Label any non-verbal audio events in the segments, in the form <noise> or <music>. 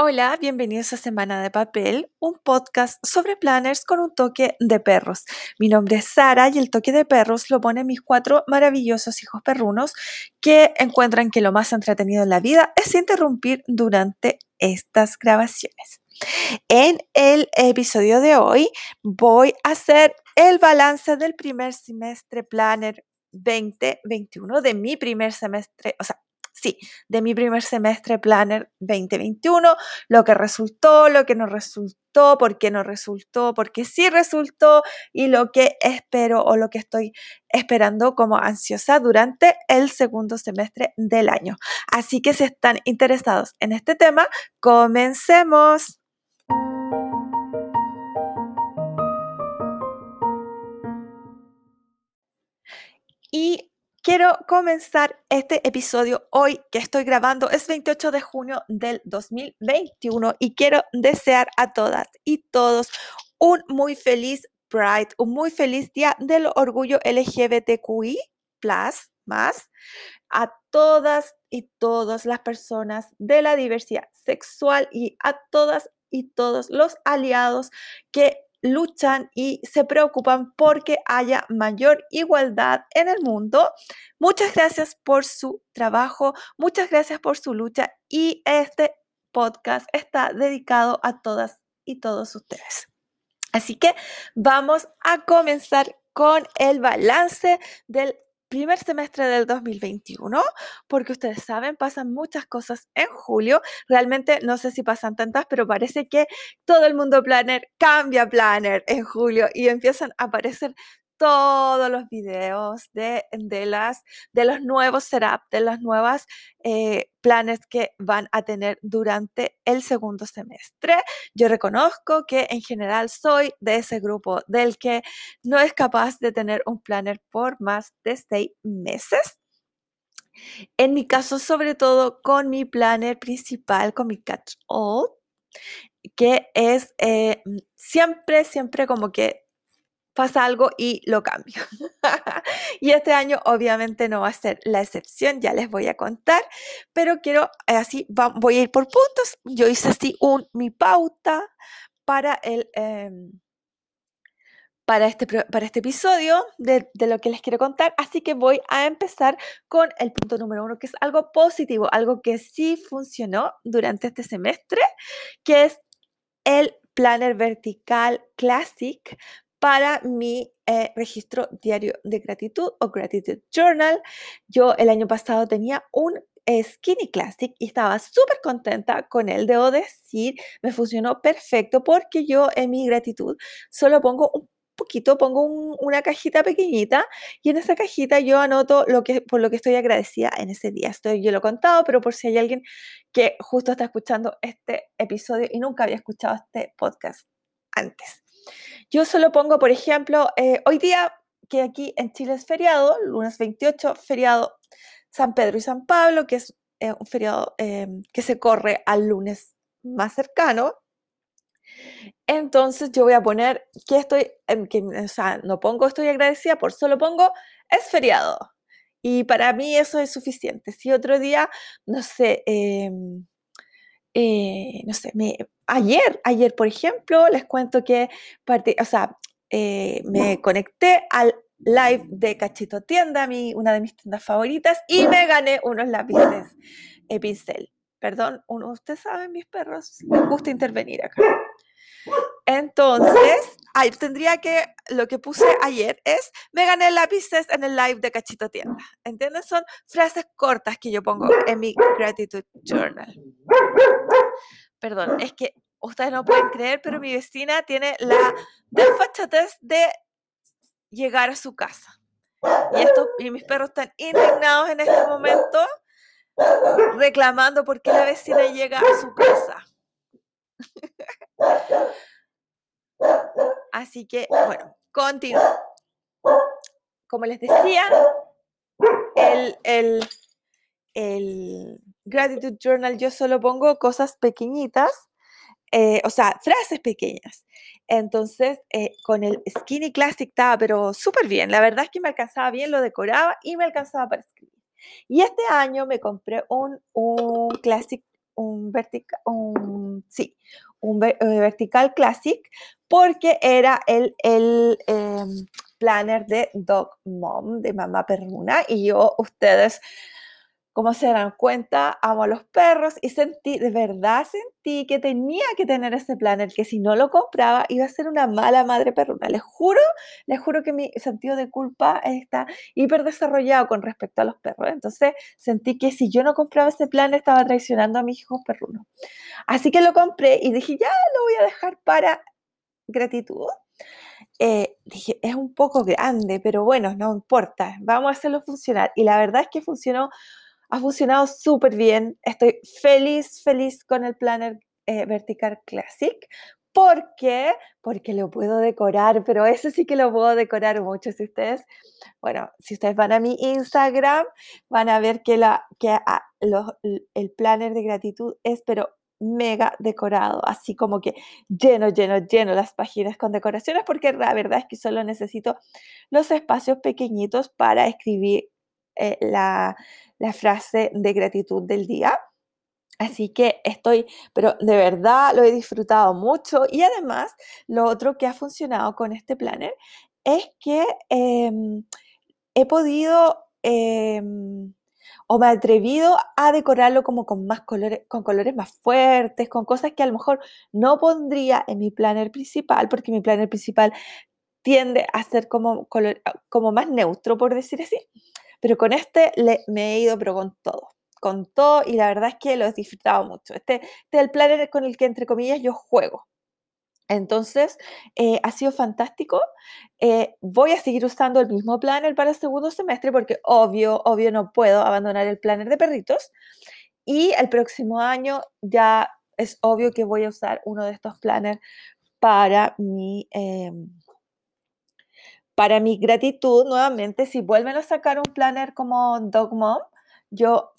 Hola, bienvenidos a Semana de Papel, un podcast sobre planners con un toque de perros. Mi nombre es Sara y el toque de perros lo ponen mis cuatro maravillosos hijos perrunos que encuentran que lo más entretenido en la vida es interrumpir durante estas grabaciones. En el episodio de hoy voy a hacer el balance del primer semestre planner 2021 de mi primer semestre, o sea, sí, de mi primer semestre Planner 2021, lo que resultó, lo que no resultó, por qué no resultó, por qué sí resultó y lo que espero o lo que estoy esperando como ansiosa durante el segundo semestre del año. Así que si están interesados en este tema, comencemos. Y Quiero comenzar este episodio hoy que estoy grabando. Es 28 de junio del 2021 y quiero desear a todas y todos un muy feliz Pride, un muy feliz día del orgullo LGBTQI más a todas y todas las personas de la diversidad sexual y a todas y todos los aliados que luchan y se preocupan porque haya mayor igualdad en el mundo. Muchas gracias por su trabajo, muchas gracias por su lucha y este podcast está dedicado a todas y todos ustedes. Así que vamos a comenzar con el balance del primer semestre del 2021, porque ustedes saben, pasan muchas cosas en julio. Realmente no sé si pasan tantas, pero parece que todo el mundo planner cambia planner en julio y empiezan a aparecer todos los videos de, de, las, de los nuevos setup, de las nuevas eh, planes que van a tener durante el segundo semestre. Yo reconozco que en general soy de ese grupo del que no es capaz de tener un planner por más de seis meses. En mi caso, sobre todo con mi planner principal, con mi catch all, que es eh, siempre, siempre como que pasa algo y lo cambio. <laughs> y este año obviamente no va a ser la excepción, ya les voy a contar, pero quiero, eh, así voy a ir por puntos. Yo hice así mi pauta para el... Em, para este, para este episodio de, de, lo que les quiero contar. Así que voy a empezar con el punto número uno, que es algo positivo, algo que sí funcionó durante este semestre, que es el Planner Vertical Classic para mi eh, registro diario de gratitud o Gratitude Journal. Yo el año pasado tenía un Skinny Classic y estaba súper contenta con él. Debo decir, me funcionó perfecto porque yo en mi gratitud solo pongo un poquito, pongo una cajita pequeñita y en esa cajita yo anoto lo que, por lo que estoy agradecida en ese día. Estoy, yo lo he contado, pero por si hay alguien que justo está escuchando este episodio y nunca había escuchado este podcast antes. Yo solo pongo, por ejemplo, eh, hoy día que aquí en Chile es feriado, lunes 28, feriado San Pedro y San Pablo, que es eh, un feriado em, que se corre al lunes más cercano. Entonces yo voy a poner que estoy, em, que, o sea, no pongo estoy agradecida, por solo pongo es feriado. Y para mí eso es suficiente. Si otro día, no sé, em, eh, no sé, me, ayer, ayer, por ejemplo, les cuento que o sea, eh, me conecté al live de Cachito Tienda, mi, una de mis tiendas favoritas, y me gané unos lápices eh, pincel. Perdón, uno, ustedes saben, mis perros les gusta intervenir acá. Entonces, tendría que, lo que puse ayer es, me gané lápices en el live de Cachito Tienda. ¿Entienden? Son frases cortas que yo pongo en mi gratitude journal. Perdón, es que ustedes no pueden creer, pero mi vecina tiene la desfachatez de llegar a su casa. Y, esto, y mis perros están indignados en este momento, reclamando por qué la vecina llega a su casa. Así que, bueno, continúo. Como les decía, el, el, el Gratitude Journal yo solo pongo cosas pequeñitas, eh, o sea, frases pequeñas. Entonces, eh, con el Skinny Classic estaba, pero súper bien. La verdad es que me alcanzaba bien, lo decoraba y me alcanzaba para escribir. Y este año me compré un, un Classic, un vertical, un sí, un eh, vertical classic porque era el, el em, planner de Dog Mom, de Mamá Perruna, y yo, ustedes como se dan cuenta, amo a los perros y sentí, de verdad sentí que tenía que tener ese planner, que si no lo compraba iba a ser una mala madre perruna. Les juro, les juro que mi sentido de culpa está hiper desarrollado con respecto a los perros. Entonces sentí que si yo no compraba ese planner estaba traicionando a mis hijos perrunos. Así que lo compré y dije, ya lo voy a dejar para gratitud. Eh, dije, es un poco grande, pero bueno, no importa, vamos a hacerlo funcionar. Y la verdad es que funcionó ha funcionado súper bien. Estoy feliz, feliz con el planner eh, Vertical Classic. ¿Por qué? Porque lo puedo decorar, pero ese sí que lo puedo decorar mucho. Si ustedes, bueno, si ustedes van a mi Instagram, van a ver que, la, que ah, el planner de gratitud es, pero mega decorado, así como que lleno, lleno, lleno las páginas con decoraciones, porque la verdad es que solo necesito los espacios pequeñitos para escribir eh, la, frase de gratitud del día. Así que estoy, pero de verdad lo he disfrutado mucho y además lo otro que ha funcionado con este planner es que em, he podido em, o me he atrevido a decorarlo como con más colores, con colores más fuertes, con cosas que a lo mejor no pondría en mi planner principal, porque mi planner principal tiende a ser como, como más neutro, por decir así. Pero con este le, me he ido, pero con todo, con todo, y la verdad es que lo he disfrutado mucho. Este, este es el planner con el que, entre comillas, yo juego. Entonces, eh, ha sido fantástico. Eh, voy a seguir usando el mismo planner para el segundo semestre porque obvio, obvio no puedo abandonar el planner de perritos. Y el próximo año ya es obvio que voy a usar uno de estos planners para mi, em, para mi gratitud, nuevamente, si vuelven a sacar un planner como Dog Mom, yo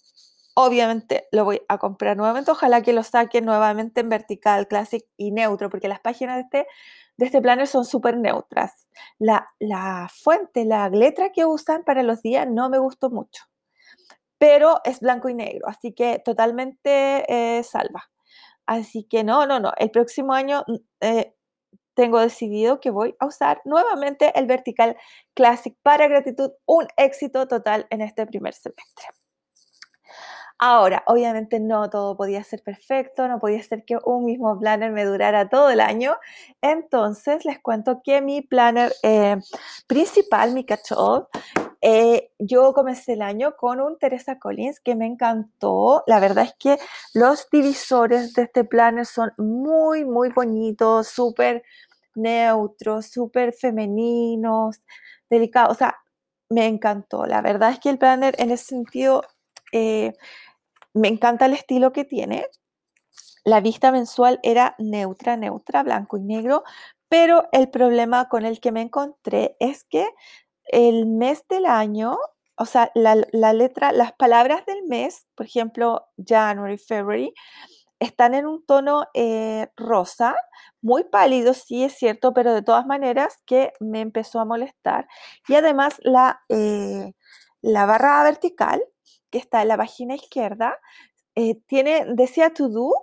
obviamente lo voy a comprar nuevamente. Ojalá que lo saquen nuevamente en vertical, classic y neutro, porque las páginas de este, de este planner son súper neutras. La, la fuente, la letra que usan para los días no me gustó mucho, pero es blanco y negro, así que totalmente eh, salva. Así que no, no, no. El próximo año mm, eh, tengo decidido que voy a usar nuevamente el Vertical Classic para gratitud, un éxito total en este primer semestre. Ahora, obviamente no todo podía ser perfecto, no podía ser que un mismo planner me durara todo el año. Entonces les cuento que mi planner eh, principal, mi catch-up, eh, yo comencé el año con un Teresa Collins que me encantó. La verdad es que los divisores de este planner son muy, muy bonitos, súper neutros, súper femeninos, delicados. O sea, me encantó. La verdad es que el planner en ese sentido eh, me encanta el estilo que tiene. La vista mensual era neutra, neutra, blanco y negro, pero el problema con el que me encontré es que el mes del año, o sea, la, la letra, las palabras del mes, por ejemplo, January, February, están en un tono eh, rosa, muy pálido, sí es cierto, pero de todas maneras que me empezó a molestar. Y además la, eh, la barra vertical, que está en la página izquierda, eh, tiene, decía to do,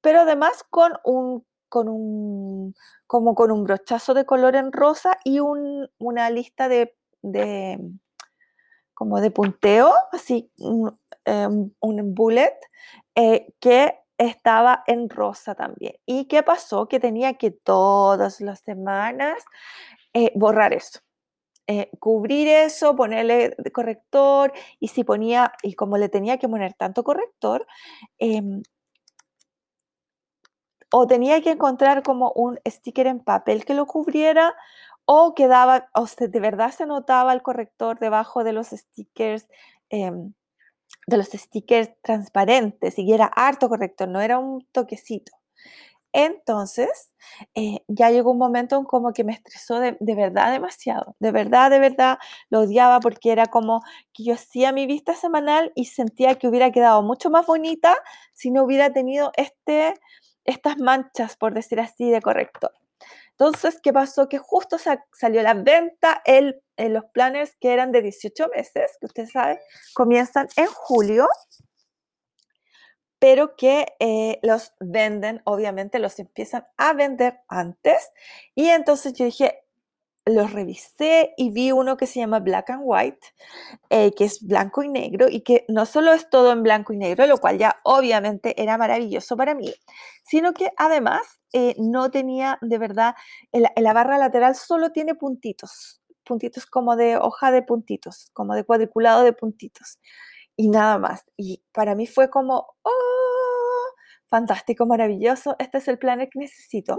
pero además con un, con un, como con un brochazo de color en rosa y una lista de, de, como de punteo, así, un, un bullet, que estaba en rosa también. ¿Y qué pasó? Que tenía que todas las semanas eh, borrar eso. Eh, cubrir eso, ponerle corrector y si ponía, y como le tenía que poner tanto corrector, em, o tenía que encontrar como un sticker en papel que lo cubriera o quedaba, o sea, de verdad se notaba el corrector debajo de los stickers em, de los stickers transparentes y era harto corrector, no era un toquecito. Entonces, eh, ya llegó un momento en como que me estresó de, verdad demasiado, de verdad, de verdad, lo odiaba porque era como que yo hacía mi vista semanal y sentía que hubiera quedado mucho más bonita si no hubiera tenido este, estas manchas, por decir así, de corrector. Entonces, ¿qué pasó? Que justo salió la venta el, los planners que eran de 18 meses, que ustedes saben, comienzan en julio. pero que eh, los venden, obviamente los empiezan a vender antes. Y entonces yo dije, los revisé y vi uno que se llama Black and White, eh, que es blanco y negro y que no solo es todo en blanco y negro, lo cual ya obviamente era maravilloso para mí, sino que además eh, no tenía de verdad, la, barra lateral solo tiene puntitos, puntitos como de hoja de puntitos, como de cuadriculado de puntitos y nada más. Y para mí fue como, oh, fantástico, maravilloso, este es el planner que necesito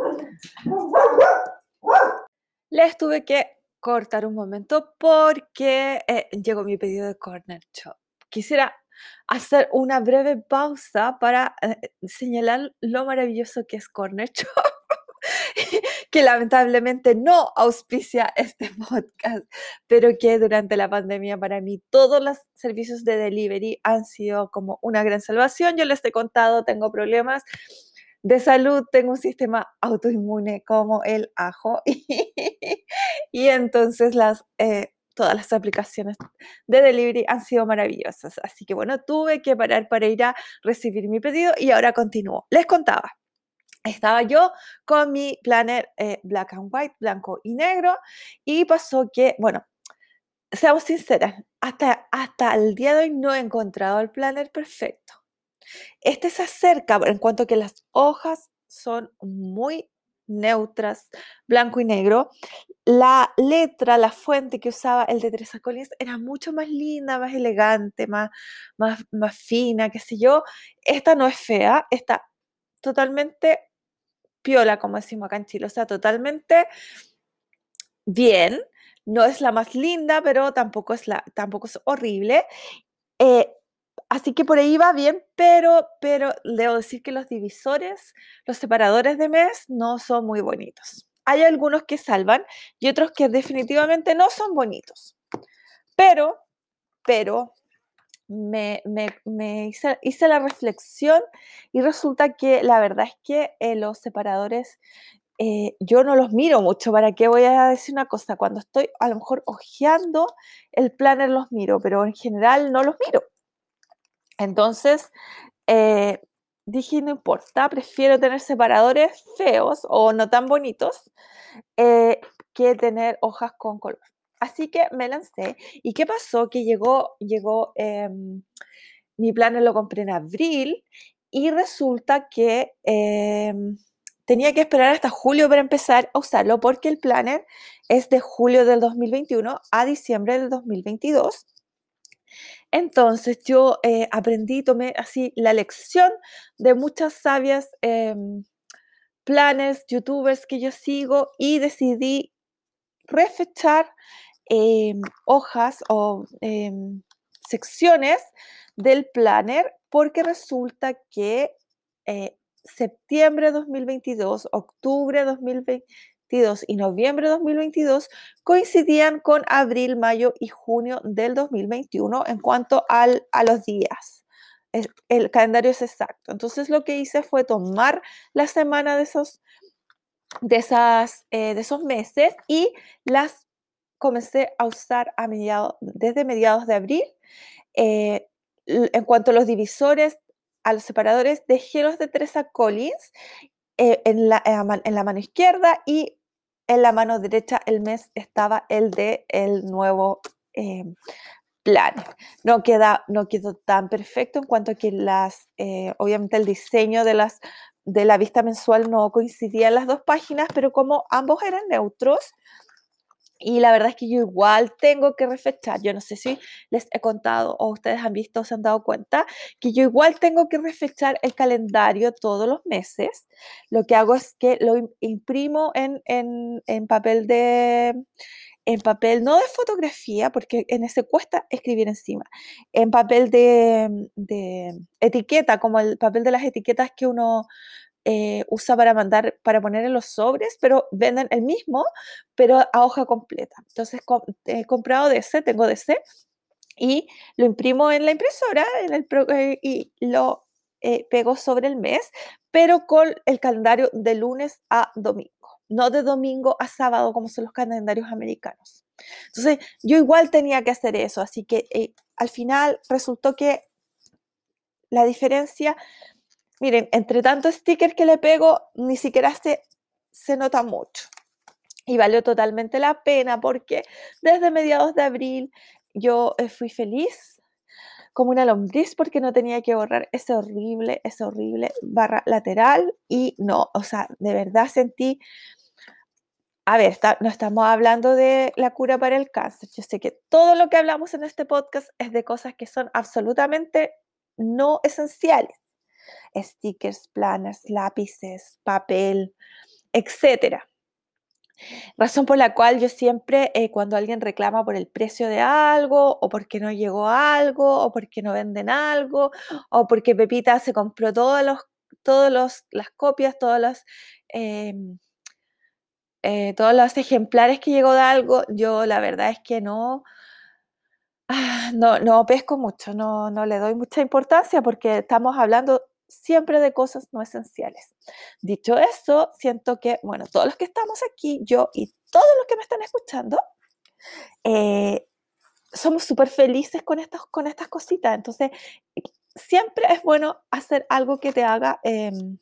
les tuve que cortar un momento porque eh, llegó mi pedido de Corner Shop. Quisiera hacer una breve pausa para eh, señalar lo maravilloso que es Corner Shop, <laughs> que lamentablemente no auspicia este <laughs> podcast, pero que durante la pandemia para mí todos los servicios de delivery han sido como una gran salvación. Yo les he contado, tengo problemas de salud tengo un sistema autoinmune como el ajo <laughs> y, entonces eh, todas las aplicaciones de delivery han sido maravillosas. Así que bueno, tuve que parar para ir a recibir mi pedido y ahora continúo. Les contaba. Estaba yo con mi planner eh, black and white, blanco y negro, y pasó que, bueno, seamos sinceras, hasta, hasta el día de hoy no he encontrado el planner perfecto. Este se acerca en cuanto a que las hojas son muy neutras, blanco y negro. La letra, la fuente que usaba el de Teresa Collins era mucho más linda, más elegante, más, más, más fina, qué sé yo. Esta no es fea, está totalmente piola, como decimos acá en Chile, o sea, totalmente bien. No es la más linda, pero tampoco es, la, tampoco es horrible. Eh, Así que por ahí va bien, pero, pero debo decir que los divisores, los separadores de mes no son muy bonitos. Hay algunos que salvan y otros que definitivamente no son bonitos. Pero, pero, me, hice, la reflexión y resulta que la verdad es que eh, los separadores eh, yo no los miro mucho. ¿Para qué voy a decir una cosa? Cuando estoy a lo mejor hojeando el planner los miro, pero en general no los miro. Entonces, eh, dije, no importa, prefiero tener separadores feos o no tan bonitos eh, que tener hojas con color. Así que me lancé. ¿Y qué pasó? Que llegó, llegó, em, mi planner lo compré en abril y resulta que em, tenía que esperar hasta julio para empezar a usarlo porque el planner es de julio del 2021 a diciembre del 2022. Entonces yo eh, aprendí, tomé así la lección de muchas sabias em, planes, youtubers que yo sigo y decidí refechar em, hojas o em, secciones del planner porque resulta que eh, septiembre 2022, octubre 2020, y noviembre de 2022 coincidían con abril, mayo y junio del 2021 en cuanto al, a los días. El, calendario es exacto. Entonces lo que hice fue tomar la semana de esos, de esas, eh, de esos meses y las comencé a usar a mediados, desde mediados de abril. Eh, en cuanto a los divisores, a los separadores, dejé los de Teresa Collins eh, en, la, en, la, mano izquierda y en la mano derecha el mes estaba el de el nuevo eh, plan. No, queda, no quedó tan perfecto en cuanto a que las, eh, obviamente el diseño de, las, de la vista mensual no coincidía en las dos páginas, pero como ambos eran neutros, y la verdad es que yo igual tengo que refechar. Yo no sé si les he contado o ustedes han visto o se han dado cuenta que yo igual tengo que refechar el calendario todos los meses. Lo que hago es que lo imprimo en, en, papel de, en papel, no de fotografía, porque en ese cuesta escribir encima, en papel de, de, etiqueta, como el papel de las etiquetas que uno eh, usa para mandar, para poner en los sobres, pero venden el mismo, pero a hoja completa. Entonces he comprado de tengo de y lo imprimo en la impresora en el, eh, y lo eh, pego sobre el mes, pero con el calendario de lunes a domingo, no de domingo a sábado como son los calendarios americanos. Entonces yo igual tenía que hacer eso, así que al final resultó que la diferencia miren, entre tanto sticker que le pego, ni siquiera se, se nota mucho. Y valió totalmente la pena porque desde mediados de abril yo eh, fui feliz como una lombriz porque no tenía que borrar ese horrible, ese horrible barra lateral y no, o sea, de verdad sentí, a ver, no estamos hablando de la cura para el cáncer, yo sé que todo lo que hablamos en este podcast es de cosas que son absolutamente no esenciales, stickers, planners, lápices, papel, etcétera. Razón por la cual yo siempre, eh, cuando alguien reclama por el precio de algo, o porque no llegó algo, o porque no venden algo, o porque Pepita se compró todos los, todos los, las copias, todos los, em, eh, todos los ejemplares que llegó de algo, yo la verdad es que no, ah, no, no pesco mucho, no, no le doy mucha importancia porque estamos hablando siempre de cosas no esenciales. Dicho eso, siento que, bueno, todos los que estamos aquí, yo y todos los que me están escuchando, eh, somos súper felices con estas, con estas cositas. Entonces, siempre es bueno hacer algo que te haga, em,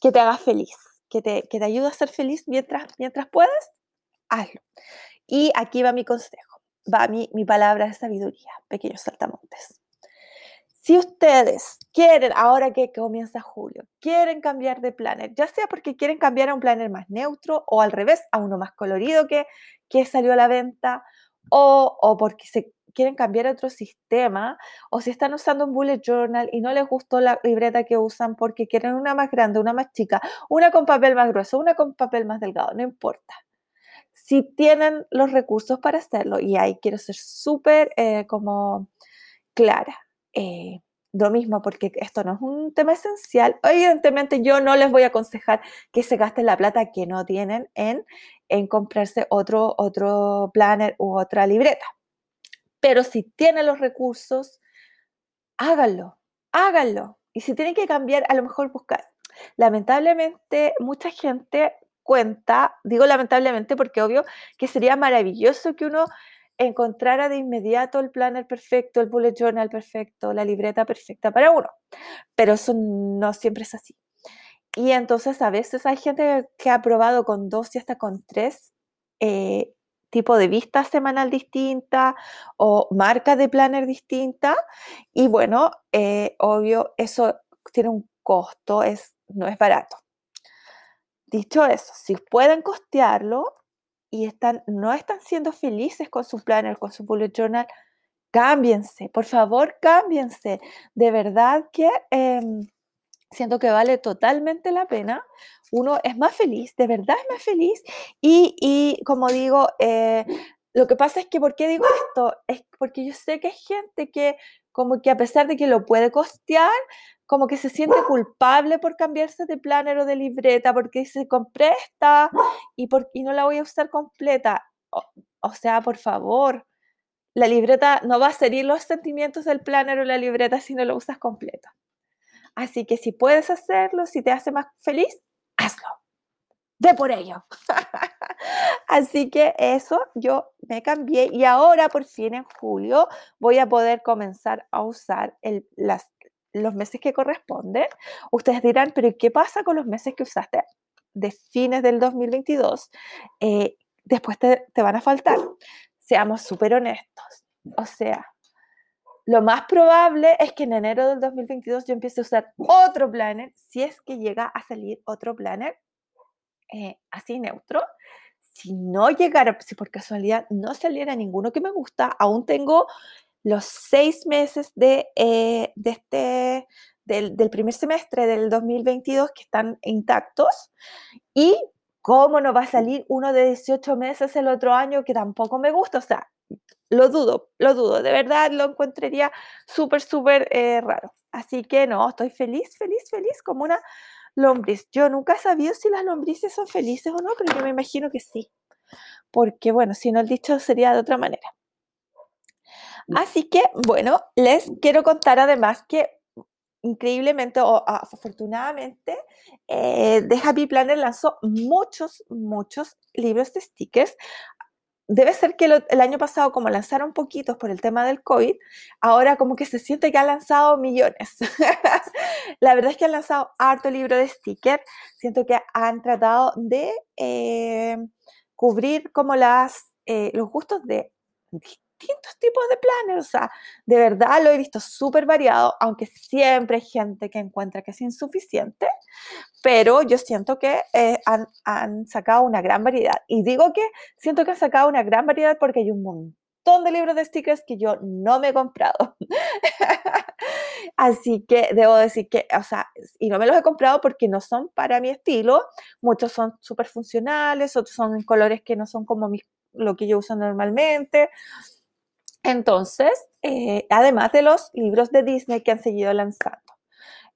que te haga feliz, que te, que te ayude a ser feliz mientras, mientras puedas, hazlo. Y aquí va mi consejo, va mi, mi palabra de sabiduría, pequeños saltamontes. Si ustedes quieren, ahora que comienza julio, quieren cambiar de planner, ya sea porque quieren cambiar a un planner más neutro o al revés, a uno más colorido que, salió a la venta, o, porque quieren cambiar a otro sistema, o si están usando un bullet journal y no les gustó la libreta que usan porque quieren una más grande, una más chica, una con papel más grueso, una con papel más delgado, no importa. Si tienen los recursos para hacerlo, y ahí quiero ser súper eh, como clara eh, lo mismo, porque esto no es un tema esencial. Evidentemente yo no les voy a aconsejar que se gasten la plata que no tienen en, en comprarse otro, otro planner u otra libreta. Pero si tienen los recursos, háganlo, háganlo. Y si tienen que cambiar, a lo mejor buscar. Lamentablemente, mucha gente cuenta, digo lamentablemente porque obvio que sería maravilloso que uno encontrara de inmediato el planner perfecto, el bullet journal perfecto, la libreta perfecta para uno. Pero eso no siempre es así. Y entonces a veces hay gente que ha probado con dos y hasta con tres eh, tipos de vista semanal distinta o marca de planner distinta. Y bueno, eh, obvio, eso tiene un costo, es, no es barato. Dicho eso, si pueden costearlo, y están, no están siendo felices con su planner, con su bullet journal, cámbiense, por favor, cámbiense. De verdad que em, siento que vale totalmente la pena. Uno es más feliz, de verdad es más feliz. Y, y como digo, eh, lo que pasa es que, ¿por qué digo esto? Es porque yo sé que hay gente que como que a pesar de que lo puede costear, como que se siente culpable por cambiarse de planner o de libreta, porque se compré esta y, por, y no la voy a usar completa. O, sea, por favor, la libreta no va a seguir los sentimientos del planner o la libreta si no lo usas completa. Así que si puedes hacerlo, si te hace más feliz, hazlo. Ve por ello. <laughs> Así que eso yo me cambié y ahora por fin en julio voy a poder comenzar a usar el, las los meses que corresponden, ustedes dirán, pero ¿qué pasa con los meses que usaste de fines del 2022? Eh, después te, te van a faltar. Seamos súper honestos. O sea, lo más probable es que en enero del 2022 yo empiece a usar otro planner, si es que llega a salir otro planner eh, así neutro. Si no llegara, si por casualidad no saliera ninguno que me gusta, aún tengo los seis meses de, eh, de este, del, del, primer semestre del 2022 que están intactos y cómo no va a salir uno de 18 meses el otro año que tampoco me gusta, o sea, lo dudo, lo dudo, de verdad lo encontraría súper, súper eh, raro. Así que no, estoy feliz, feliz, feliz como una lombriz. Yo nunca he sabido si las lombrices son felices o no, pero yo me imagino que sí. Porque bueno, si no el dicho sería de otra manera. Así que, bueno, les quiero contar además que increíblemente o afortunadamente, eh, The Happy Planner lanzó muchos, muchos libros de stickers. debe ser que el año pasado, como lanzaron poquitos por el tema del COVID, ahora como que se siente que han lanzado millones. <laughs> la verdad es que han lanzado harto libro de sticker. Siento que han tratado de eh, cubrir como las, eh, los gustos de distintos tipos de planes. O sea, de verdad lo he visto súper variado, aunque siempre hay gente que encuentra que es insuficiente, pero yo siento que eh, han, han, sacado una gran variedad. Y digo que siento que han sacado una gran variedad porque hay un montón de libros de stickers que yo no me he comprado. <laughs> Así que debo decir que, o sea, y no me los he comprado porque no son para mi estilo. Muchos son súper funcionales, otros son en colores que no son como mis, lo que yo uso normalmente. Entonces, eh, además de los libros de Disney que han seguido lanzando.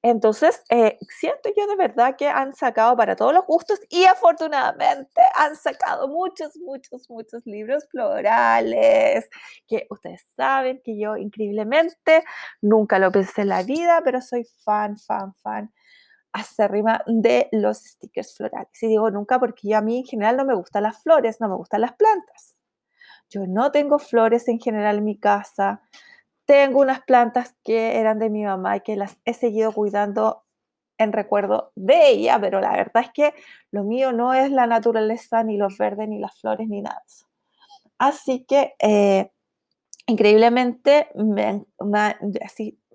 Entonces, eh, siento yo de verdad que han sacado para todos los gustos y afortunadamente han sacado muchos, muchos, muchos libros florales que ustedes saben que yo increíblemente nunca lo pensé en la vida, pero soy fan, fan, fan acérrima de los stickers florales. Y digo nunca porque yo a mí en general no me gustan las flores, no me gustan las plantas. Yo no tengo flores en general en mi casa. Tengo unas plantas que eran de mi mamá y que las he seguido cuidando en recuerdo de ella, pero la verdad es que lo mío no es la naturaleza, ni los verdes, ni las flores, ni nada. Así que, eh, increíblemente, me,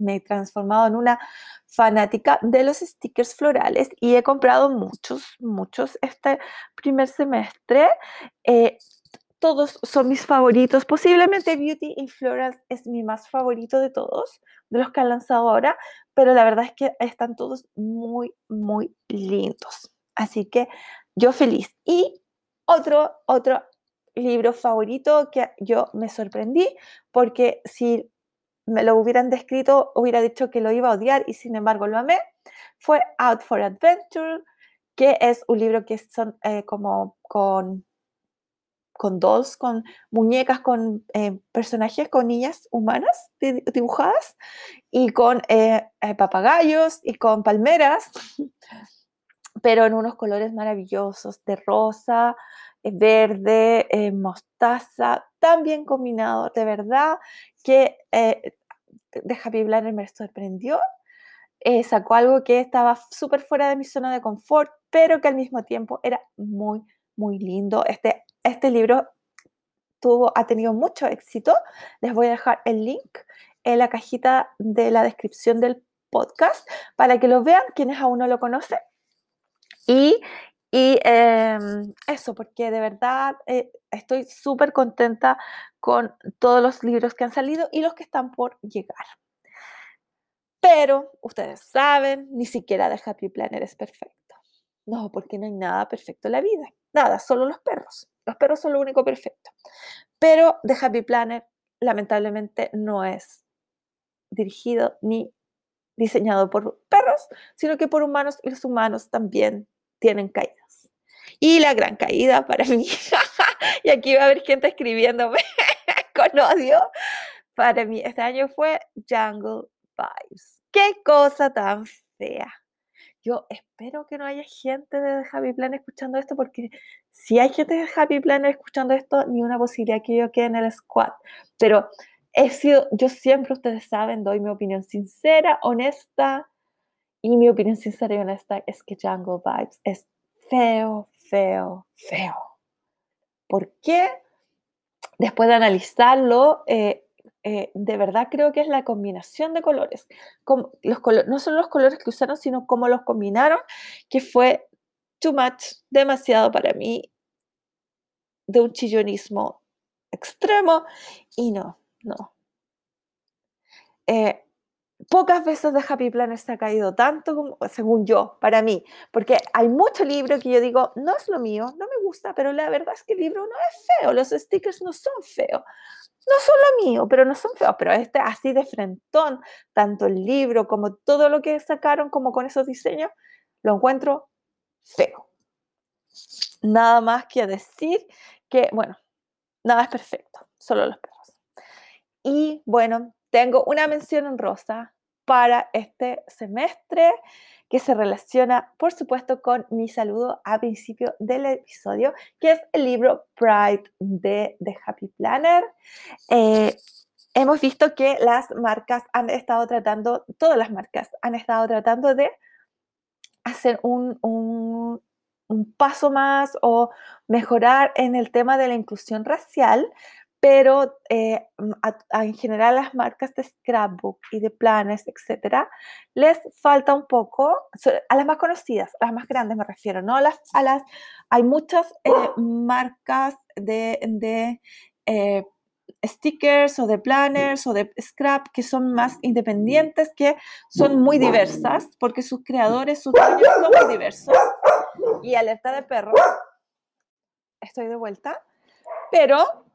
he transformado en una fanática de los stickers florales y he comprado muchos, muchos este primer semestre. Eh, todos son mis favoritos. Posiblemente Beauty in Florals es mi más favorito de todos, de los que han lanzado ahora, pero la verdad es que están todos muy, muy lindos. Así que yo feliz. Y otro, otro libro favorito que yo me sorprendí, porque si me lo hubieran descrito, hubiera dicho que lo iba a odiar y sin embargo lo amé, fue Out for Adventure, que es un libro que son eh, como con con dolls, con muñecas, con eh, personajes, con niñas humanas dibujadas y con eh, eh, papagayos y con palmeras, <laughs> pero en unos colores maravillosos de rosa, verde, mostaza, tan bien combinado, de verdad que de Happy Planner me sorprendió. sacó algo que estaba súper fuera de mi zona de confort, pero que al mismo tiempo era muy, muy lindo. Este este libro tuvo, ha tenido mucho éxito. Les voy a dejar el link en la cajita de la descripción del podcast para que lo vean quienes aún no lo conocen. Y, em, eso, porque de verdad eh, estoy súper contenta con todos los libros que han salido y los que están por llegar. Pero ustedes saben, ni siquiera The Happy Planner es perfecto. No, porque no hay nada perfecto en la vida. Nada, solo los perros. Los perros son lo único perfecto. Pero The Happy Planet, lamentablemente, no es dirigido ni diseñado por perros, sino que por humanos y los humanos también tienen caídas. Y la gran caída para mí, <laughs> y aquí va a haber gente escribiéndome <laughs> con odio, para mí este año fue Jungle Vibes. Qué cosa tan fea. Yo espero que no haya gente de Happy Plan escuchando esto, porque si hay gente de Happy Plan escuchando esto, ni una posibilidad que yo quede en el squad. Pero he sido, yo siempre, ustedes saben, doy mi opinión sincera, honesta, y mi opinión sincera y honesta es que Jungle Vibes es feo, feo, feo. ¿Por qué? Después de analizarlo, eh, eh, de verdad creo que es la combinación de colores. los no solo los colores que usaron, sino cómo los combinaron, que fue too much, demasiado para mí, de un chillonismo extremo. Y no, no. Eh, pocas veces de Happy Planner se ha caído tanto, como, según yo, para mí, porque hay mucho libro que yo digo, no es lo mío, no me gusta, pero la verdad es que el libro no es feo, los stickers no son feos no son lo mío, pero no son feos, pero este así de frentón, tanto el libro como todo lo que sacaron como con esos diseños, lo encuentro feo. Nada más que decir que, bueno, nada es perfecto, solo los perros. Y bueno, tengo una mención en rosa para este semestre que se relaciona, por supuesto, con mi saludo a principio del episodio, que es el libro Pride de The Happy Planner. Eh, hemos visto que las marcas han estado tratando, todas las marcas han estado tratando de hacer un, un, un paso más o mejorar en el tema de la inclusión racial, pero eh, mm, en general las marcas de scrapbook y de planes, etcétera, les falta un poco, a las más conocidas, a las más grandes me refiero, ¿no? A las, a las hay muchas eh, marcas de, de eh, stickers o de planners o de scrap que son más independientes, que son muy diversas, porque sus creadores, sus dueños son muy diversos. Y alerta de perro, estoy de vuelta, pero,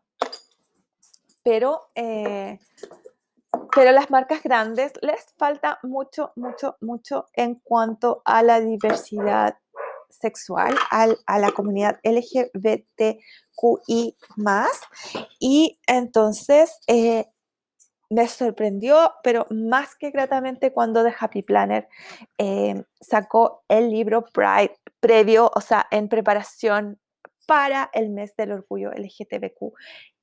pero, eh, pero las marcas grandes les falta mucho, mucho, mucho en cuanto a la diversidad sexual, a la comunidad LGBTQI más. Y entonces eh, me sorprendió, pero más que gratamente cuando The Happy Planner eh, sacó el libro Pride previo, o sea, en preparación para el mes del orgullo LGTBQ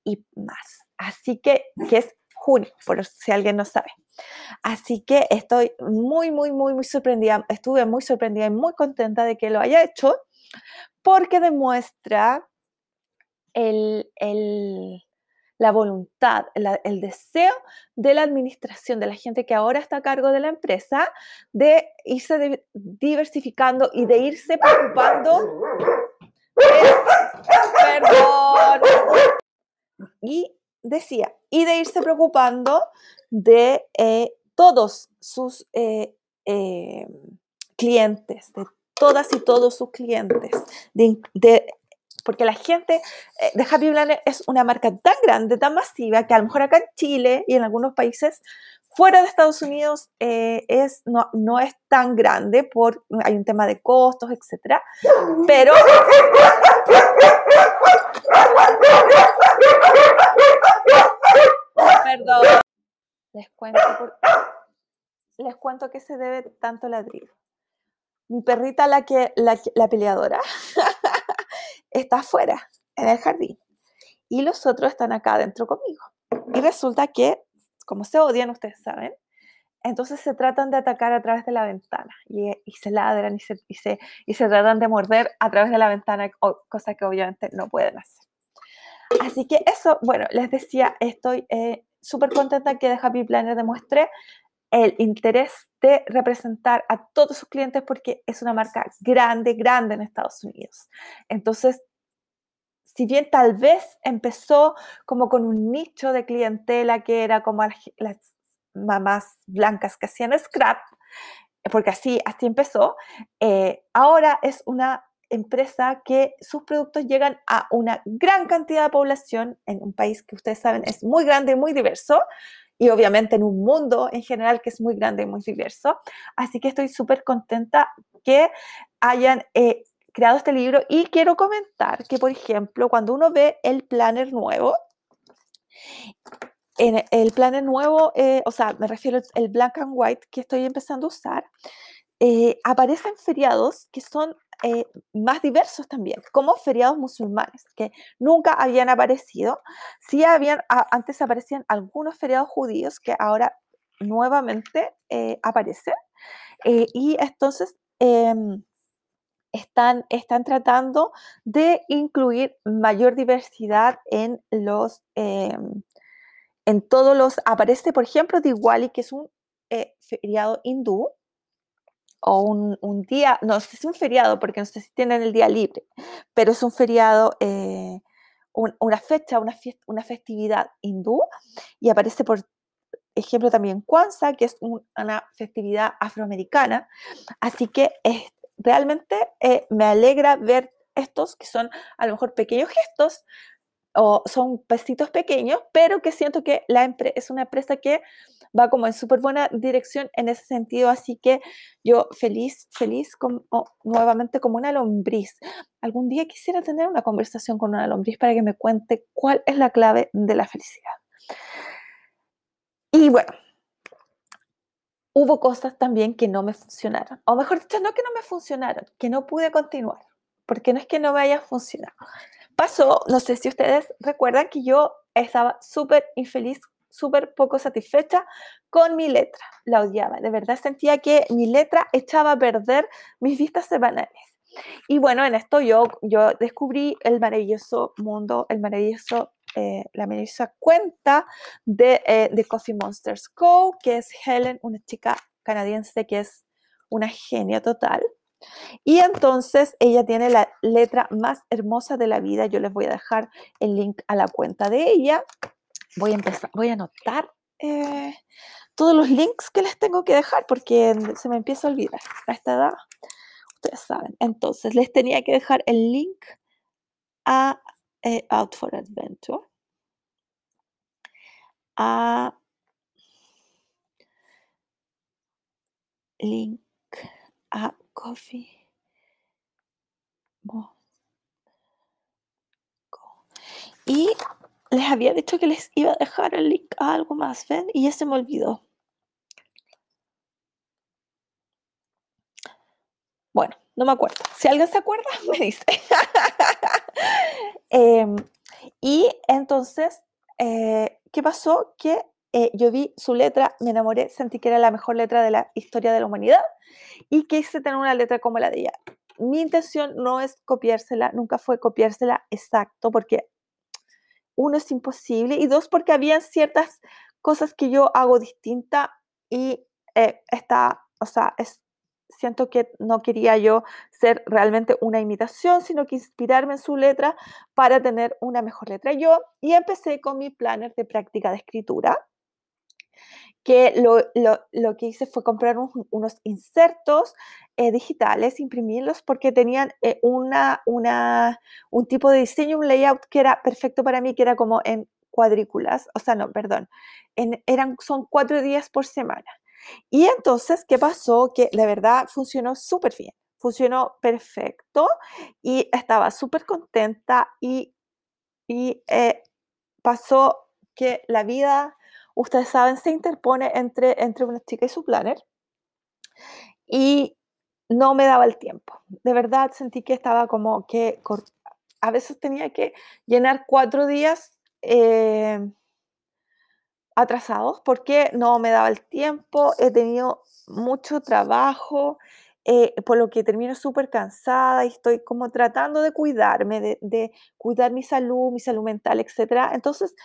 y más. Así que, que es junio, por si alguien no sabe. Así que estoy muy, muy, muy, muy sorprendida. Estuve muy sorprendida y muy contenta de que lo haya hecho porque demuestra el, la voluntad, el deseo de la administración, de la gente que ahora está a cargo de la empresa, de irse diversificando y de irse preocupando. perdón. Y decía, y de irse preocupando de eh, todos sus eh, eh, clientes, de todas y todos sus clientes, de, porque la gente de Happy Planner es una marca tan grande, tan masiva, que a lo mejor acá en Chile y en algunos países fuera de Estados Unidos es, no, no, es tan grande, por, hay un tema de costos, etc. Pero... Perdón. Les cuento, les cuento que se debe tanto ladrido. Mi perrita, la, que, la, peleadora, <laughs> está afuera, en el jardín. Y los otros están acá adentro conmigo. Y resulta que, como se odian, ustedes saben, entonces se tratan de atacar a través de la ventana y, se ladran y se, y, se, y se, tratan de morder a través de la ventana, cosa que obviamente no pueden hacer. Así que eso, bueno, les decía, estoy eh, súper contenta que The Happy Planner demuestre el interés de representar a todos sus clientes porque es una marca grande, grande en Estados Unidos. Entonces, si bien tal vez empezó como con un nicho de clientela que era como las, mamás blancas que hacían scrap, porque así, así empezó, eh, ahora es una empresa que sus productos llegan a una gran cantidad de población en un país que ustedes saben es muy grande y muy diverso y obviamente en un mundo en general que es muy grande y muy diverso. Así que estoy súper contenta que hayan eh, creado este libro y quiero comentar que, por ejemplo, cuando uno ve el planner nuevo, en el planner nuevo, eh, o sea, me refiero al black and white que estoy empezando a usar, eh, aparecen feriados que son eh, más diversos también, como feriados musulmanes, que nunca habían aparecido. Sí habían, antes aparecían algunos feriados judíos que ahora nuevamente eh, aparecen. Eh, y entonces em, están, están tratando de incluir mayor diversidad en los... Em, en todos los, aparece por ejemplo Diwali, que es un feriado hindú, o un, día, no si es un feriado, porque no sé si tienen el día libre, pero es un feriado, eh, una fecha, una, una festividad hindú, y aparece por ejemplo también Kwanzaa, que es una festividad afroamericana. Así que realmente eh, me alegra ver estos que son a lo mejor pequeños gestos o son pesitos pequeños, pero que siento que la es una empresa que va como en súper buena dirección en ese sentido, así que yo feliz, feliz como, nuevamente como una lombriz. Algún día quisiera tener una conversación con una lombriz para que me cuente cuál es la clave de la felicidad. Y bueno, hubo cosas también que no me funcionaron. O mejor dicho, no que no me funcionaron, que no pude continuar. Porque no es que no me haya funcionado. Pasó, no sé si ustedes recuerdan que yo estaba súper infeliz, súper poco satisfecha con mi letra. La odiaba. De verdad sentía que mi letra echaba a perder mis vistas semanales. Y bueno, en esto yo, yo descubrí el maravilloso mundo, el maravilloso, eh, la maravillosa cuenta de, eh, de Coffee Monsters Co., que es Helen, una chica canadiense que es una genia total. Y entonces ella tiene la letra más hermosa de la vida. Yo les voy a dejar el link a la cuenta de ella. Voy a empezar, voy a anotar eh, todos los links que les tengo que dejar porque se me empieza a olvidar a esta edad. Ustedes saben. Entonces, les tenía que dejar el link a eh, Out for Adventure. A link a Coffee. Y les había dicho que les iba a dejar el link a algo más, ¿ven? Y ya se me olvidó. Bueno, no me acuerdo. Si alguien se acuerda, <laughs> me dice. <laughs> Em, y entonces, eh, ¿qué pasó? Que eh, yo vi su letra, me enamoré, sentí que era la mejor letra de la historia de la humanidad y quise tener una letra como la de ella. Mi intención no es copiársela, nunca fue copiársela exacto, porque uno es imposible y dos, porque habían ciertas cosas que yo hago distinta y eh, está, o sea, es siento que no quería yo ser realmente una imitación, sino que inspirarme en su letra para tener una mejor letra yo. Y empecé con mi planner de práctica de escritura, que lo, que hice fue comprar unos insertos eh, digitales, imprimirlos porque tenían eh, una, una, un tipo de diseño, un layout que era perfecto para mí, que era como en cuadrículas, o sea, no, perdón, eran, son cuatro días por semana. Y entonces, ¿qué pasó? Que de verdad funcionó súper bien, funcionó perfecto y estaba súper contenta y, y eh, pasó que la vida, ustedes saben, se interpone entre, entre una chica y su planner y no me daba el tiempo. De verdad sentí que estaba como que a veces tenía que llenar cuatro días. Eh, atrasados porque no me daba el tiempo, he tenido mucho trabajo, eh, por lo que termino súper cansada y estoy como tratando de cuidarme, de, de, cuidar mi salud, mi salud mental, etc. Entonces,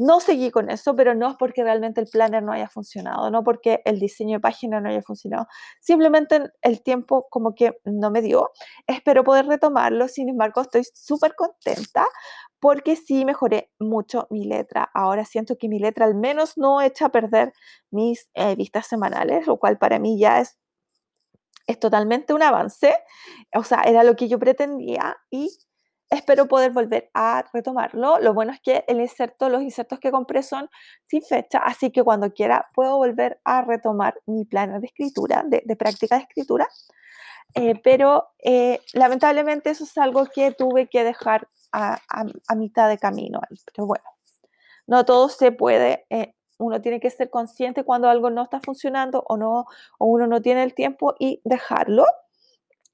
no seguí con eso, pero no es porque realmente el planner no haya funcionado, no porque el diseño de página no haya funcionado. Simplemente el tiempo como que no me dio. Espero poder retomarlo, sin embargo, estoy súper contenta porque sí mejoré mucho mi letra. Ahora siento que mi letra al menos no echa a perder mis eh, vistas semanales, lo cual para mí ya es, es totalmente un avance. O sea, era lo que yo pretendía y espero poder volver a retomarlo. Lo bueno es que el inserto, los insertos que compré son sin fecha, así que cuando quiera puedo volver a retomar mi plan de escritura, de, práctica de escritura. Eh, pero eh, lamentablemente eso es algo que tuve que dejar a, mitad de camino. Pero bueno, no todo se puede. Eh, uno tiene que ser consciente cuando algo no está funcionando o, no, o uno no tiene el tiempo y dejarlo.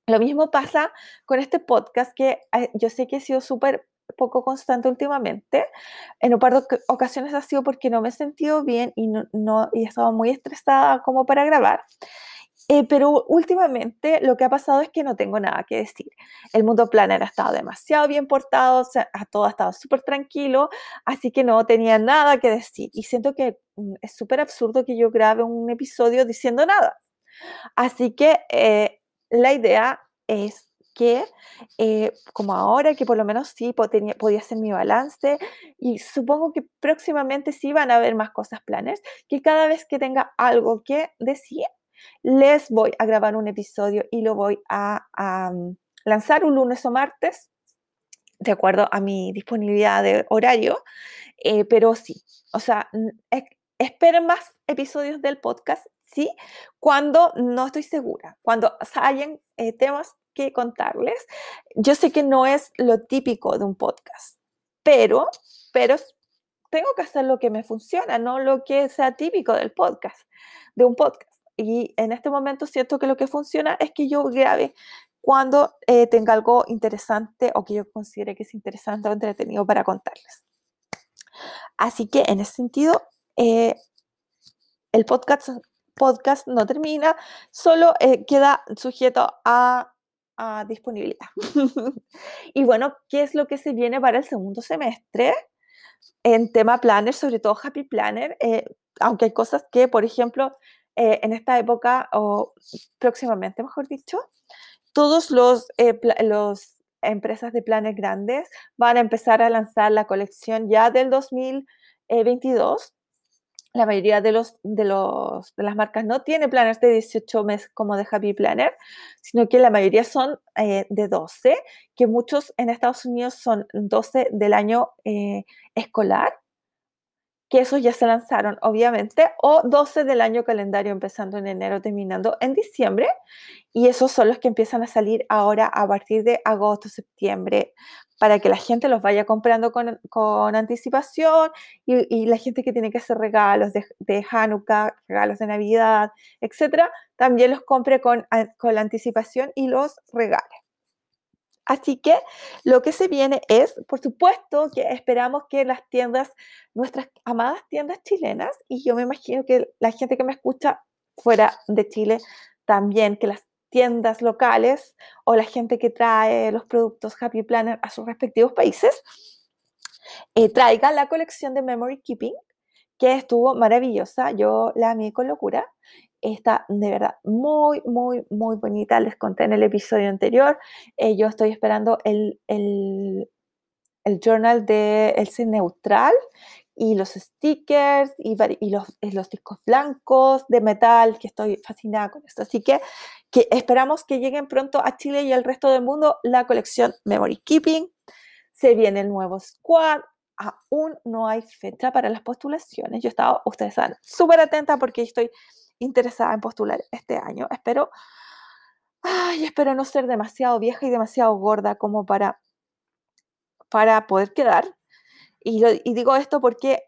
Lo mismo pasa con este podcast que yo sé que he sido súper poco constante últimamente. En un par de ocasiones ha sido porque no me he sentido bien y, no, no y estaba muy estresada como para grabar. Eh, pero últimamente lo que ha pasado es que no tengo nada que decir. El mundo planner ha estado demasiado bien portado, o sea, todo ha estado súper tranquilo, así que no tenía nada que decir. Y siento que mm, es súper absurdo que yo grabe un episodio diciendo nada. Así que eh, la idea es que, eh, como ahora, que por lo menos sí podía, ser mi balance, y supongo que próximamente sí van a haber más cosas planes, que cada vez que tenga algo que decir, les voy a grabar un episodio y lo voy a, mm, lanzar un lunes o martes, de acuerdo a mi disponibilidad de horario, eh, pero sí, o sea, esperen más episodios del podcast, ¿sí? Cuando no estoy segura, cuando hayan eh, temas que contarles. Yo sé que no es lo típico de un podcast, pero, pero tengo que hacer lo que me funciona, no lo que sea típico del podcast, de un podcast. y en este momento siento que lo que funciona es que yo grabe cuando eh, tenga algo interesante o que yo considere que es interesante o entretenido para contarles. Así que en ese sentido, eh, el podcast, podcast no termina, solo eh, queda sujeto a, disponibilidad. <laughs> y bueno, ¿qué es lo que se viene para el segundo semestre? En tema planner, sobre todo Happy Planner, aunque hay cosas que, por ejemplo, en esta época o próximamente, mejor dicho, todos los, eh, los empresas de planes grandes van a empezar a lanzar la colección ya del 2022. La mayoría de, los, de, los, de las marcas no tiene planes de 18 meses como de Happy Planner, sino que la mayoría son eh, de 12, que muchos en Estados Unidos son 12 del año eh, escolar que esos ya se lanzaron, obviamente, o 12 del año calendario empezando en enero, terminando en diciembre, y esos son los que empiezan a salir ahora a partir de agosto, septiembre, para que la gente los vaya comprando con, con anticipación y, la gente que tiene que hacer regalos de, de Hanukkah, regalos de Navidad, etcétera, también los compre con, con la anticipación y los regale. Así que lo que se viene es, por supuesto, que esperamos que las tiendas, nuestras amadas tiendas chilenas, y yo me imagino que la gente que me escucha fuera de Chile también, que las tiendas locales o la gente que trae los productos Happy Planner a sus respectivos países, eh, traiga la colección de Memory Keeping, que estuvo maravillosa, yo la amé con locura, está de verdad muy, muy, muy bonita. Les conté en el episodio anterior. Eh, yo estoy esperando el, el, el journal de Elsie Neutral y los stickers y, y los, los, discos blancos de metal, que estoy fascinada con esto. Así que, esperamos que lleguen pronto a Chile y al resto del mundo la colección Memory Keeping. Se viene el nuevo squad, aún no hay fecha para las postulaciones. Yo estaba, ustedes saben, súper atenta porque estoy interesada en postular este año. Espero, ay, espero no ser demasiado vieja y demasiado gorda como para, para poder quedar. Y, y digo esto porque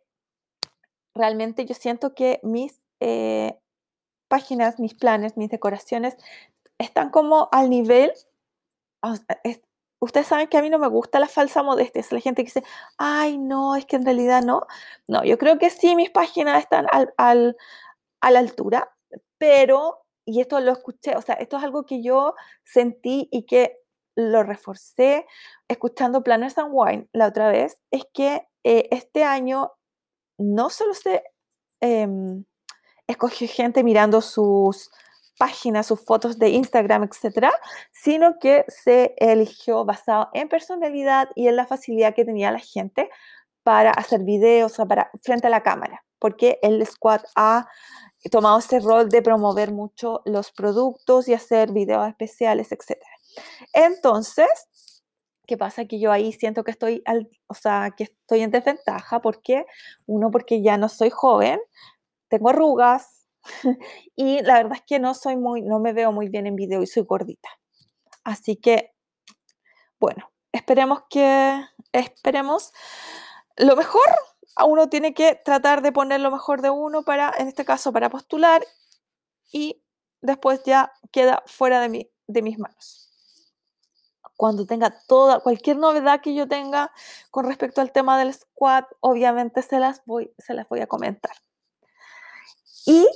realmente yo siento que mis eh, páginas, mis planes, mis decoraciones están como al nivel, ustedes saben que a mí no me gusta la falsa modestia, es la gente que dice, ay, no, es que en realidad no. No, yo creo que sí, mis páginas están al, al, a la altura, pero, y esto lo escuché, o sea, esto es algo que yo sentí y que lo reforcé escuchando Planners and Wine la otra vez, es que eh, este año no solo se em, escogió gente mirando sus páginas, sus fotos de Instagram, etcétera, sino que se eligió basado en personalidad y en la facilidad que tenía la gente para hacer videos, para, frente a la cámara, porque el squad ha tomado este rol de promover mucho los productos y hacer videos especiales, etc. Entonces, ¿qué pasa? Que yo ahí siento que estoy, al, o sea, que estoy en desventaja. porque Uno, porque ya no soy joven, tengo arrugas <laughs> y la verdad es que no soy muy, no me veo muy bien en video y soy gordita. Así que, bueno, esperemos que, esperemos lo mejor uno tiene que tratar de poner lo mejor de uno para, en este caso, para postular y después ya queda fuera de, mi, de mis manos. Cuando tenga toda, cualquier novedad que yo tenga con respecto al tema del squad, obviamente se las voy, se las voy a comentar. Y,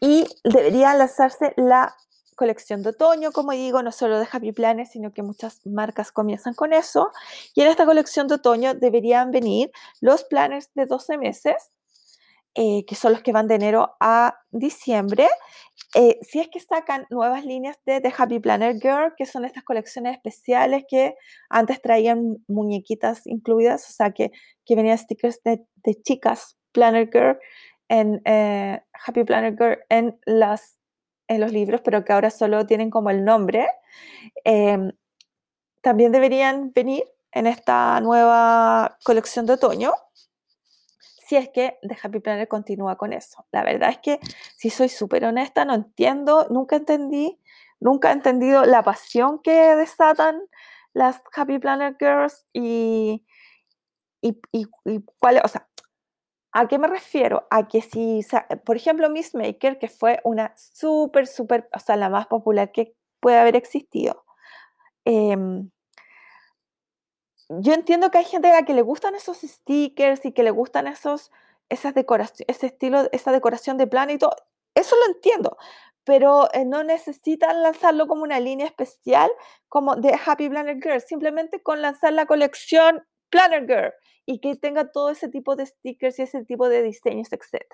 y debería lanzarse la colección de otoño, como digo, no solo de Happy Planet, sino que muchas marcas comienzan con eso. Y en esta colección de otoño deberían venir los planners de 12 meses, eh, que son los que van de enero a diciembre. Eh, si es que sacan nuevas líneas de The Happy Planner Girl, que son estas colecciones especiales que antes traían muñequitas incluidas, o sea, que, que venían stickers de, de chicas Planner Girl en eh, Happy Planner Girl en las en los libros, pero que ahora solo tienen como el nombre, em, también deberían venir en esta nueva colección de otoño, si es que The Happy Planner continúa con eso. La verdad es que, si soy súper honesta, no entiendo, nunca entendí, nunca he entendido la pasión que desatan las Happy Planner Girls y, y, y, y cuál, o sea, ¿A qué me refiero? A que si, por ejemplo, Miss Maker, que fue una súper, súper, o sea, la más popular que puede haber existido. Em, yo entiendo que hay gente a la que le gustan esos stickers y que le gustan esos, esas decoraciones, ese estilo, esa decoración de plan y todo. Eso lo entiendo, pero eh, no necesitan lanzarlo como una línea especial como de Happy Planner Girl, simplemente con lanzar la colección Planner Girl y que tenga todo ese tipo de stickers y ese tipo de diseños, etc.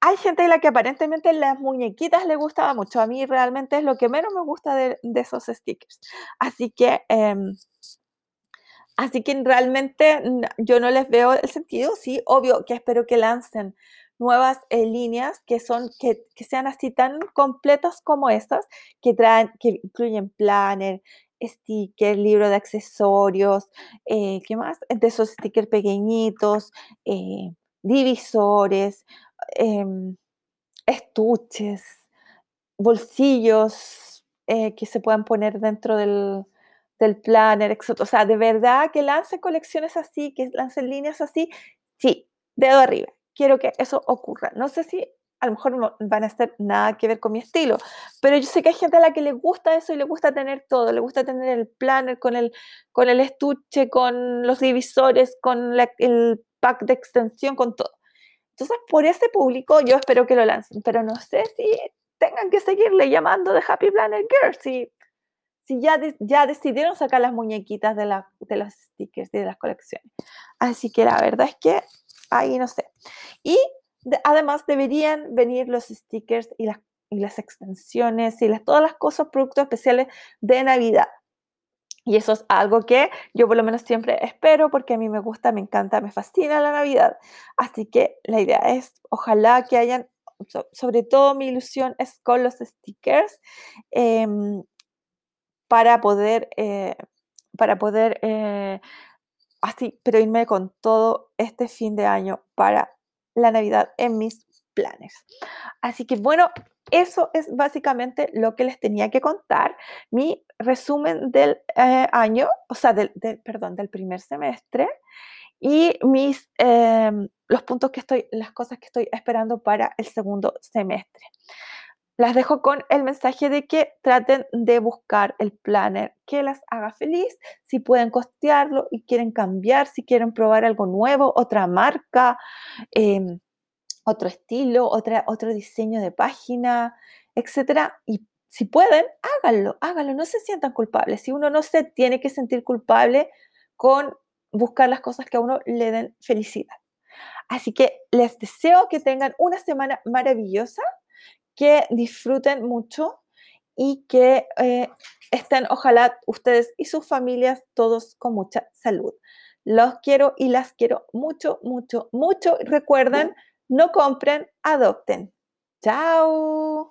Hay gente a la que aparentemente las muñequitas le gustaba mucho. A mí realmente es lo que menos me gusta de, esos stickers. Así que, em, así que realmente yo no les veo el sentido. Sí, obvio que espero que lancen nuevas eh, líneas que son que, que, sean así tan completas como estas, que traen, que incluyen planner, sticker, libro de accesorios, eh, ¿qué más? De esos stickers pequeñitos, eh, divisores, em, estuches, bolsillos eh, que se puedan poner dentro del, del planner. O sea, de verdad que lance colecciones así, que lance líneas así, sí, dedo arriba. Quiero que eso ocurra. No sé si a lo mejor no van a estar nada que ver con mi estilo, pero yo sé que hay gente a la que le gusta eso y le gusta tener todo, le gusta tener el planner con el, con el estuche, con los divisores, con el pack de extensión, con todo. Entonces, por ese público yo espero que lo lancen, pero no sé si tengan que seguirle llamando de Happy Planner Girl, si, si ya, ya decidieron sacar las muñequitas de, la, de los stickers de las colecciones. Así que la verdad es que ahí no sé. Y además, deberían venir los stickers y las, y las extensiones y las, todas las cosas, productos especiales de Navidad. Y eso es algo que yo por lo menos siempre espero porque a mí me gusta, me encanta, me fascina la Navidad. Así que la idea es, ojalá que hayan, sobre todo mi ilusión es con los stickers em, para poder, eh, para poder eh, así, pero irme con todo este fin de año para la Navidad en mis planes. Así que bueno, eso es básicamente lo que les tenía que contar. Mi resumen del eh, año, o sea, del, perdón, del primer semestre y mis, em, los puntos que estoy, las cosas que estoy esperando para el segundo semestre. Las dejo con el mensaje de que traten de buscar el planner que las haga feliz, si pueden costearlo y quieren cambiar, si quieren probar algo nuevo, otra marca, em, otro estilo, otra, otro diseño de página, etc. Y si pueden, háganlo, háganlo, no se sientan culpables. Si uno no se tiene que sentir culpable con buscar las cosas que a uno le den felicidad. Así que les deseo que tengan una semana maravillosa que disfruten mucho y que eh, estén, ojalá ustedes y sus familias, todos con mucha salud. Los quiero y las quiero mucho, mucho, mucho. Recuerden, no compren, adopten. Chao.